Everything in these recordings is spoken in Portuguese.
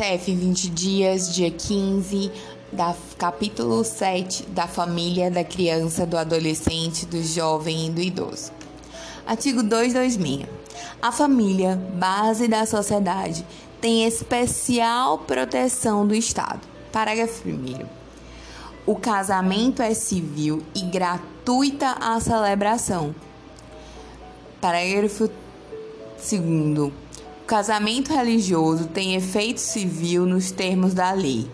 CF 20 dias, dia 15, da capítulo 7 da família, da criança, do adolescente, do jovem e do idoso. Artigo 226. A família, base da sociedade, tem especial proteção do Estado. Parágrafo 1. O casamento é civil e gratuita a celebração. Parágrafo 2. Casamento religioso tem efeito civil nos termos da lei.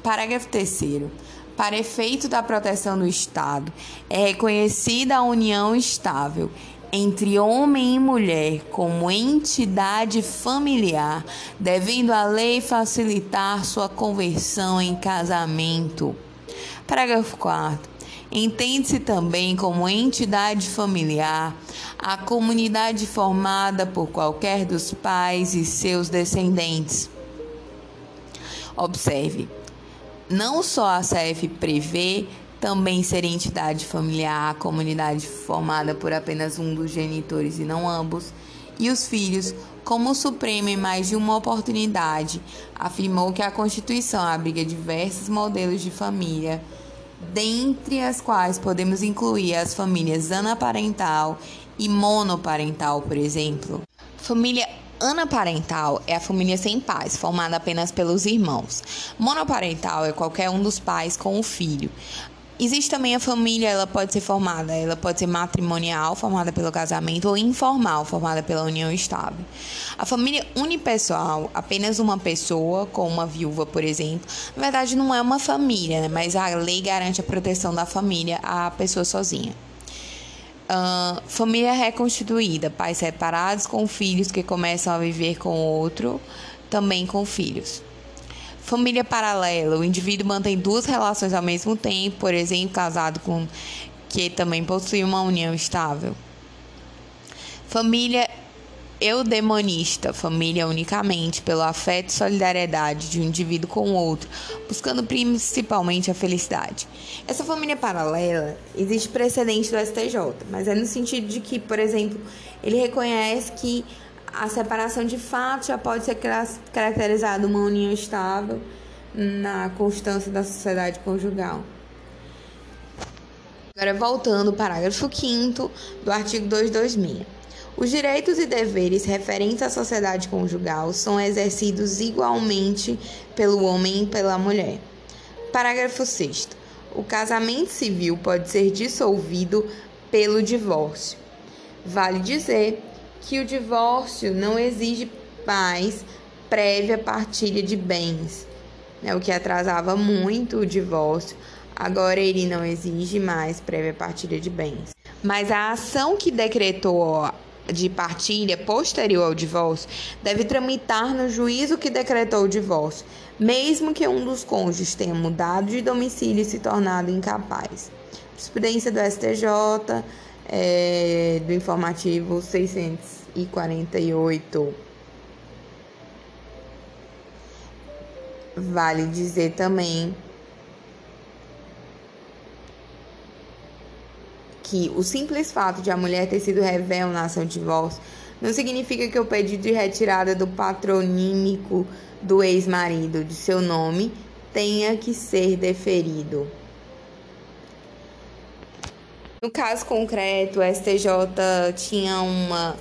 Parágrafo 3. Para efeito da proteção do Estado, é reconhecida a união estável entre homem e mulher como entidade familiar, devendo a lei facilitar sua conversão em casamento. Parágrafo 4. Entende-se também como entidade familiar a comunidade formada por qualquer dos pais e seus descendentes. Observe, não só a CF prevê também ser entidade familiar, a comunidade formada por apenas um dos genitores e não ambos, e os filhos, como o Supremo em mais de uma oportunidade, afirmou que a Constituição abriga diversos modelos de família, dentre as quais podemos incluir as famílias anaparental e monoparental, por exemplo. Família Anaparental é a família sem pais, formada apenas pelos irmãos. Monoparental é qualquer um dos pais com o filho. Existe também a família, ela pode ser formada, ela pode ser matrimonial, formada pelo casamento, ou informal, formada pela união estável. A família unipessoal, apenas uma pessoa, com uma viúva, por exemplo, na verdade não é uma família, né? mas a lei garante a proteção da família à pessoa sozinha. Uh, família reconstituída, pais separados com filhos que começam a viver com outro, também com filhos. Família paralela, o indivíduo mantém duas relações ao mesmo tempo, por exemplo, casado com que também possui uma união estável. Família eudemonista, família unicamente pelo afeto e solidariedade de um indivíduo com o outro, buscando principalmente a felicidade. Essa família paralela existe precedente do STJ, mas é no sentido de que, por exemplo, ele reconhece que a separação de fato já pode ser caracterizada uma união estável na constância da sociedade conjugal. Agora, voltando ao parágrafo 5 do artigo 226. Os direitos e deveres referentes à sociedade conjugal são exercidos igualmente pelo homem e pela mulher. Parágrafo 6. O casamento civil pode ser dissolvido pelo divórcio. Vale dizer que o divórcio não exige mais prévia partilha de bens, né, o que atrasava muito o divórcio. Agora ele não exige mais prévia partilha de bens. Mas a ação que decretou de partilha posterior ao divórcio deve tramitar no juízo que decretou o divórcio, mesmo que um dos cônjuges tenha mudado de domicílio e se tornado incapaz. Jurisprudência do STJ, é, do informativo 648. Vale dizer também que o simples fato de a mulher ter sido revel na ação de divórcio não significa que o pedido de retirada do patronímico do ex-marido de seu nome tenha que ser deferido. No caso concreto, o STJ tinha uma,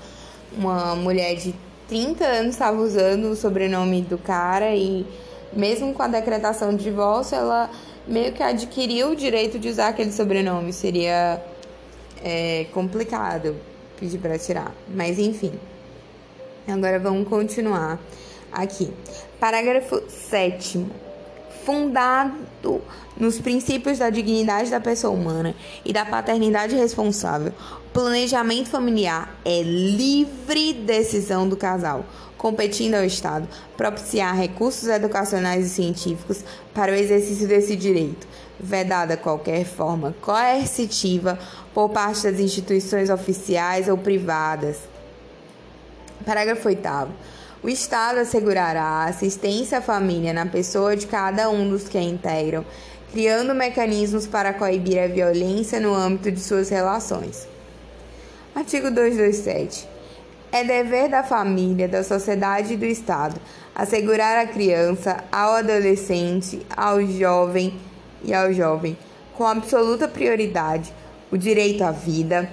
uma mulher de 30 anos estava usando o sobrenome do cara e mesmo com a decretação de divórcio, ela meio que adquiriu o direito de usar aquele sobrenome. Seria é, complicado pedir para tirar, mas enfim. Agora vamos continuar aqui. Parágrafo 7 fundado nos princípios da dignidade da pessoa humana e da paternidade responsável. O planejamento familiar é livre decisão do casal, competindo ao Estado propiciar recursos educacionais e científicos para o exercício desse direito, vedada qualquer forma coercitiva por parte das instituições oficiais ou privadas. Parágrafo 8 o Estado assegurará assistência à família na pessoa de cada um dos que a integram, criando mecanismos para coibir a violência no âmbito de suas relações. Artigo 227. É dever da família, da sociedade e do Estado assegurar à criança, ao adolescente, ao jovem e ao jovem, com absoluta prioridade, o direito à vida,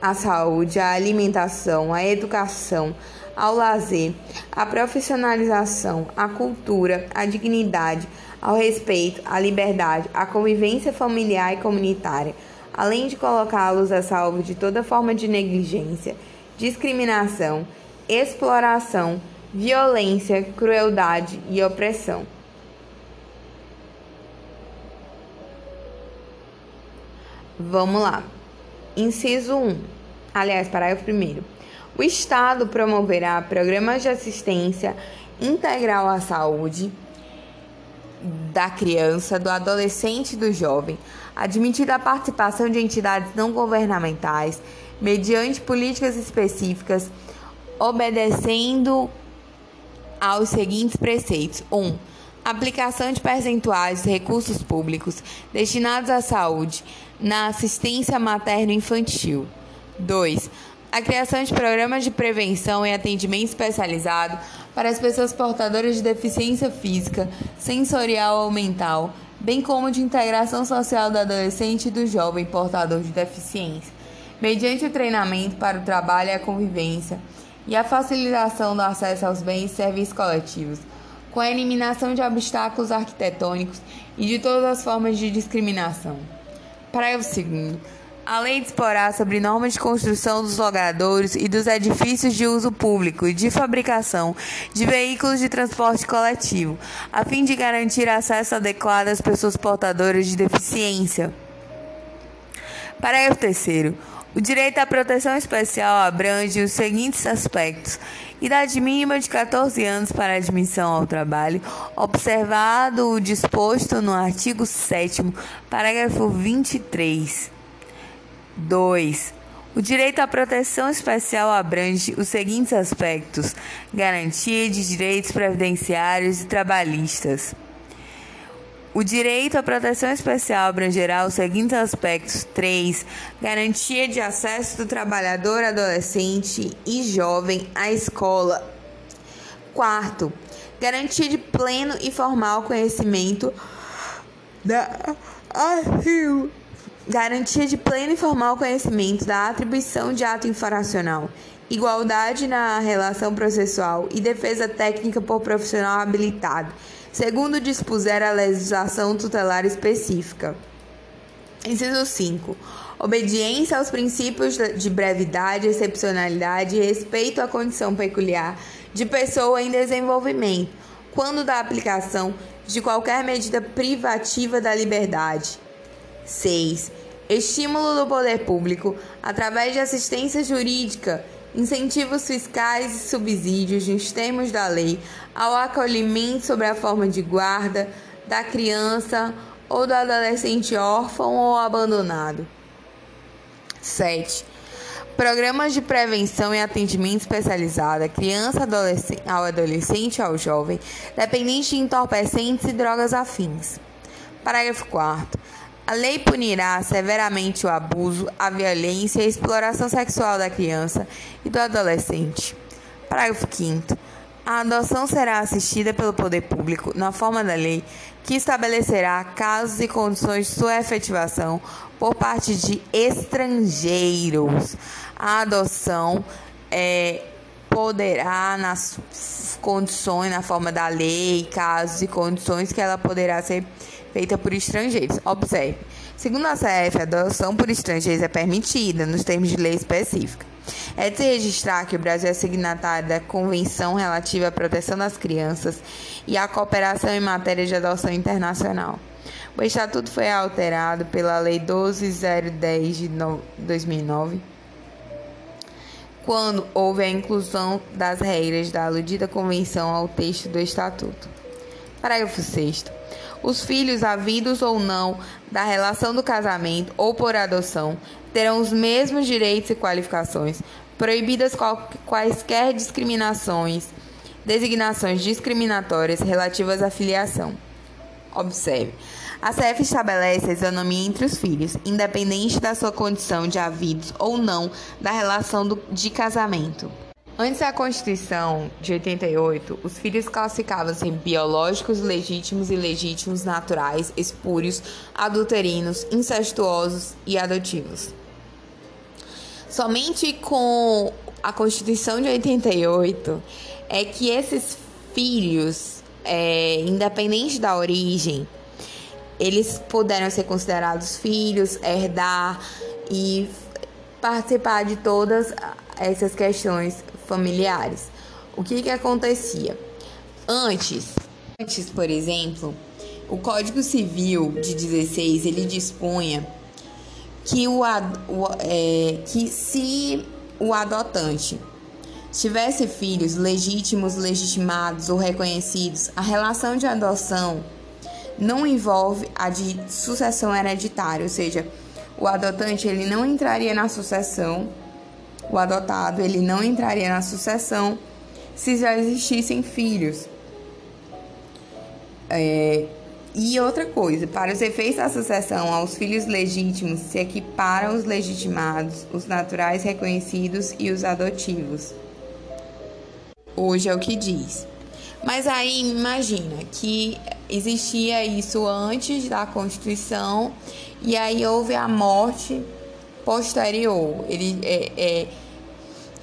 à saúde, à alimentação, à educação, ao lazer, à profissionalização, à cultura, à dignidade, ao respeito, à liberdade, à convivência familiar e comunitária, além de colocá-los a salvo de toda forma de negligência, discriminação, exploração, violência, crueldade e opressão. Vamos lá. Inciso 1. Aliás, parágrafo 1. O Estado promoverá programas de assistência integral à saúde da criança, do adolescente e do jovem, admitida a participação de entidades não governamentais, mediante políticas específicas, obedecendo aos seguintes preceitos: 1. Um, aplicação de percentuais de recursos públicos destinados à saúde na assistência materno-infantil. 2. A criação de programas de prevenção e atendimento especializado para as pessoas portadoras de deficiência física, sensorial ou mental, bem como de integração social do adolescente e do jovem portador de deficiência, mediante o treinamento para o trabalho e a convivência e a facilitação do acesso aos bens e serviços coletivos, com a eliminação de obstáculos arquitetônicos e de todas as formas de discriminação. Parágrafo 2. A lei disporá sobre normas de construção dos logradouros e dos edifícios de uso público e de fabricação de veículos de transporte coletivo, a fim de garantir acesso adequado às pessoas portadoras de deficiência. Parágrafo 3. O direito à proteção especial abrange os seguintes aspectos: idade mínima de 14 anos para admissão ao trabalho, observado o disposto no artigo 7, parágrafo 23. 2. O direito à proteção especial abrange os seguintes aspectos: garantia de direitos previdenciários e trabalhistas. O direito à proteção especial abrangerá os seguintes aspectos: 3. Garantia de acesso do trabalhador adolescente e jovem à escola. 4. Garantia de pleno e formal conhecimento da Garantia de pleno e formal conhecimento da atribuição de ato infracional, igualdade na relação processual e defesa técnica por profissional habilitado segundo dispuser a legislação tutelar específica. Inciso 5. Obediência aos princípios de brevidade, excepcionalidade e respeito à condição peculiar de pessoa em desenvolvimento, quando da aplicação de qualquer medida privativa da liberdade. 6. Estímulo do poder público através de assistência jurídica incentivos fiscais e subsídios nos termos da lei ao acolhimento sob a forma de guarda da criança ou do adolescente órfão ou abandonado. 7. Programas de prevenção e atendimento especializado à criança, adolescente, ao adolescente e ao jovem, dependente de entorpecentes e drogas afins. Parágrafo 4. A lei punirá severamente o abuso, a violência e a exploração sexual da criança e do adolescente. Parágrafo 5. A adoção será assistida pelo poder público na forma da lei que estabelecerá casos e condições de sua efetivação por parte de estrangeiros. A adoção é, poderá, nas condições, na forma da lei, casos e condições que ela poderá ser feita por estrangeiros. Observe. Segundo a CF, a adoção por estrangeiros é permitida nos termos de lei específica. É de se registrar que o Brasil é signatário da Convenção relativa à proteção das crianças e à cooperação em matéria de adoção internacional. O Estatuto foi alterado pela Lei 12010 de 2009, quando houve a inclusão das regras da aludida convenção ao texto do Estatuto. Parágrafo 6 os filhos, havidos ou não, da relação do casamento ou por adoção, terão os mesmos direitos e qualificações, proibidas quaisquer discriminações, designações discriminatórias relativas à filiação. Observe. A CF estabelece a isonomia entre os filhos, independente da sua condição de havidos ou não da relação do, de casamento. Antes da Constituição de 88, os filhos classificavam-se em biológicos, legítimos, ilegítimos, naturais, espúrios, adulterinos, incestuosos e adotivos. Somente com a Constituição de 88 é que esses filhos, é, independente da origem, eles puderam ser considerados filhos, herdar e participar de todas essas questões familiares. O que que acontecia? Antes, antes, por exemplo, o Código Civil de 16 ele dispunha que, o, o é, que se o adotante tivesse filhos legítimos, legitimados ou reconhecidos, a relação de adoção não envolve a de sucessão hereditária, ou seja, o adotante ele não entraria na sucessão o adotado ele não entraria na sucessão se já existissem filhos. É, e outra coisa, para os efeitos da sucessão aos filhos legítimos se equiparam os legitimados, os naturais reconhecidos e os adotivos. Hoje é o que diz. Mas aí imagina que existia isso antes da Constituição e aí houve a morte posterior. Ele é, é,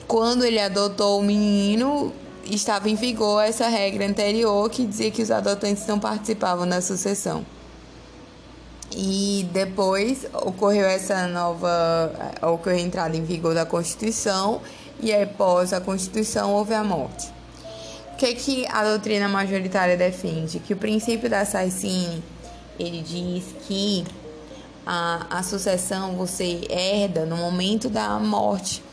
quando ele adotou o menino, estava em vigor essa regra anterior que dizia que os adotantes não participavam da sucessão. E depois ocorreu essa nova, ocorreu a entrada em vigor da Constituição e após a Constituição houve a morte. O que, que a doutrina majoritária defende? Que o princípio da Saicine, ele diz que a, a sucessão você herda no momento da morte,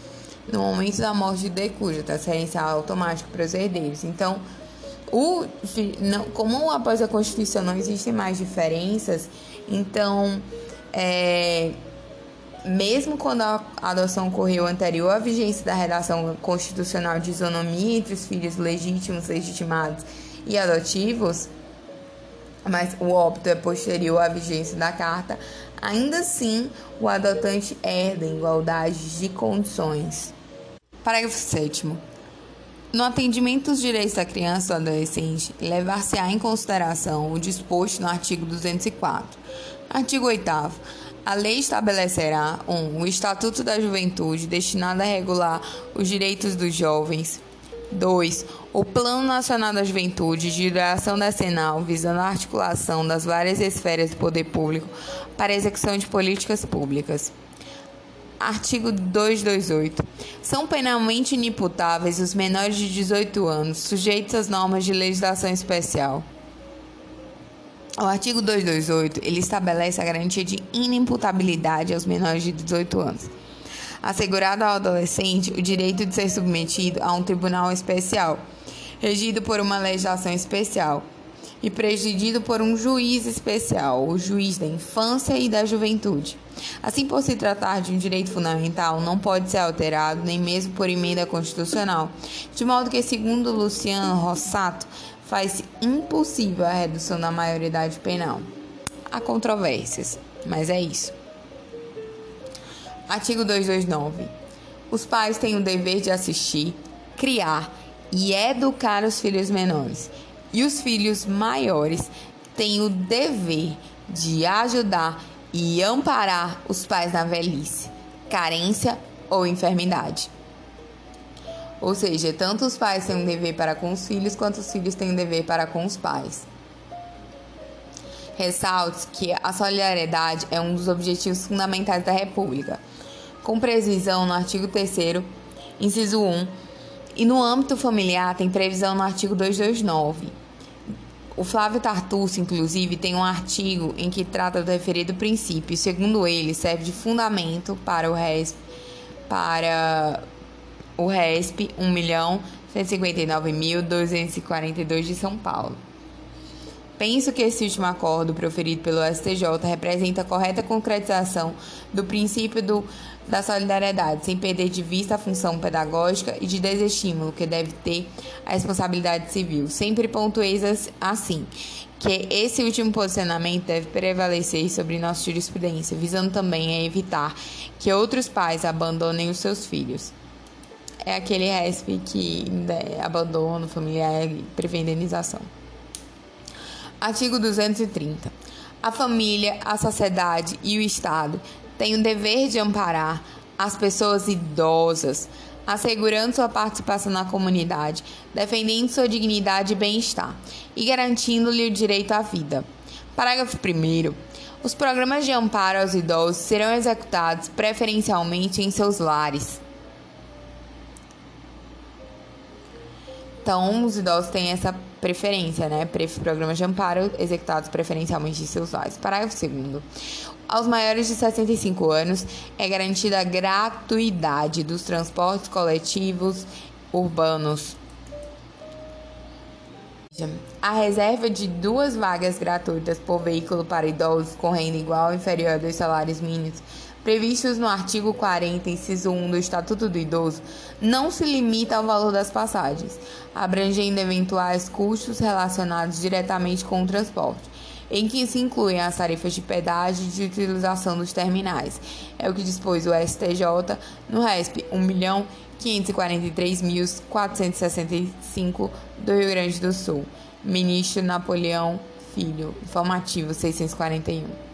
no momento da morte de decúja, transferência automática para os herdeiros. Então, o, não, como após a Constituição não existem mais diferenças, então, é, mesmo quando a adoção ocorreu anterior à vigência da redação constitucional de isonomia entre os filhos legítimos, legitimados e adotivos, mas o óbito é posterior à vigência da carta, ainda assim o adotante herda em igualdade de condições. Parágrafo 7. No atendimento dos direitos da criança ou adolescente, levar-se-á em consideração o disposto no artigo 204. Artigo 8. A lei estabelecerá 1. Um, o Estatuto da Juventude, destinado a regular os direitos dos jovens. 2. O Plano Nacional da Juventude, de duração decenal, visando a articulação das várias esferas do poder público para a execução de políticas públicas. Artigo 228. São penalmente inimputáveis os menores de 18 anos, sujeitos às normas de legislação especial. O artigo 228, ele estabelece a garantia de inimputabilidade aos menores de 18 anos assegurado ao adolescente o direito de ser submetido a um tribunal especial, regido por uma legislação especial e presidido por um juiz especial, o juiz da infância e da juventude. Assim, por se tratar de um direito fundamental, não pode ser alterado nem mesmo por emenda constitucional, de modo que, segundo Luciano Rossato, faz impossível a redução da maioridade penal. Há controvérsias, mas é isso. Artigo 229. Os pais têm o dever de assistir, criar e educar os filhos menores. E os filhos maiores têm o dever de ajudar e amparar os pais na velhice, carência ou enfermidade. Ou seja, tanto os pais têm um dever para com os filhos, quanto os filhos têm um dever para com os pais. Ressalte que a solidariedade é um dos objetivos fundamentais da República com previsão no artigo 3 inciso 1, e no âmbito familiar tem previsão no artigo 229. O Flávio Tartucci, inclusive, tem um artigo em que trata do referido princípio, segundo ele, serve de fundamento para o RESP, para o RESP 1.159.242 de São Paulo. Penso que esse último acordo proferido pelo STJ representa a correta concretização do princípio do, da solidariedade, sem perder de vista a função pedagógica e de desestímulo que deve ter a responsabilidade civil. Sempre pontuei assim que esse último posicionamento deve prevalecer sobre nossa jurisprudência, visando também a evitar que outros pais abandonem os seus filhos. é aquele RESP que é abandono familiar e prevê indenização. Artigo 230. A família, a sociedade e o Estado têm o dever de amparar as pessoas idosas, assegurando sua participação na comunidade, defendendo sua dignidade e bem-estar e garantindo-lhe o direito à vida. Parágrafo 1. Os programas de amparo aos idosos serão executados preferencialmente em seus lares. Então, os idosos têm essa preferência, né? Programas de amparo executados preferencialmente em seus lares. Parágrafo 2. Aos maiores de 65 anos é garantida a gratuidade dos transportes coletivos urbanos. A reserva de duas vagas gratuitas por veículo para idosos com renda igual ou inferior a dois salários mínimos previstos no artigo 40, inciso 1 do Estatuto do Idoso, não se limita ao valor das passagens, abrangendo eventuais custos relacionados diretamente com o transporte, em que se incluem as tarifas de pedágio e de utilização dos terminais. É o que dispôs o STJ no RESP 1.543.465 do Rio Grande do Sul. Ministro Napoleão Filho, informativo 641.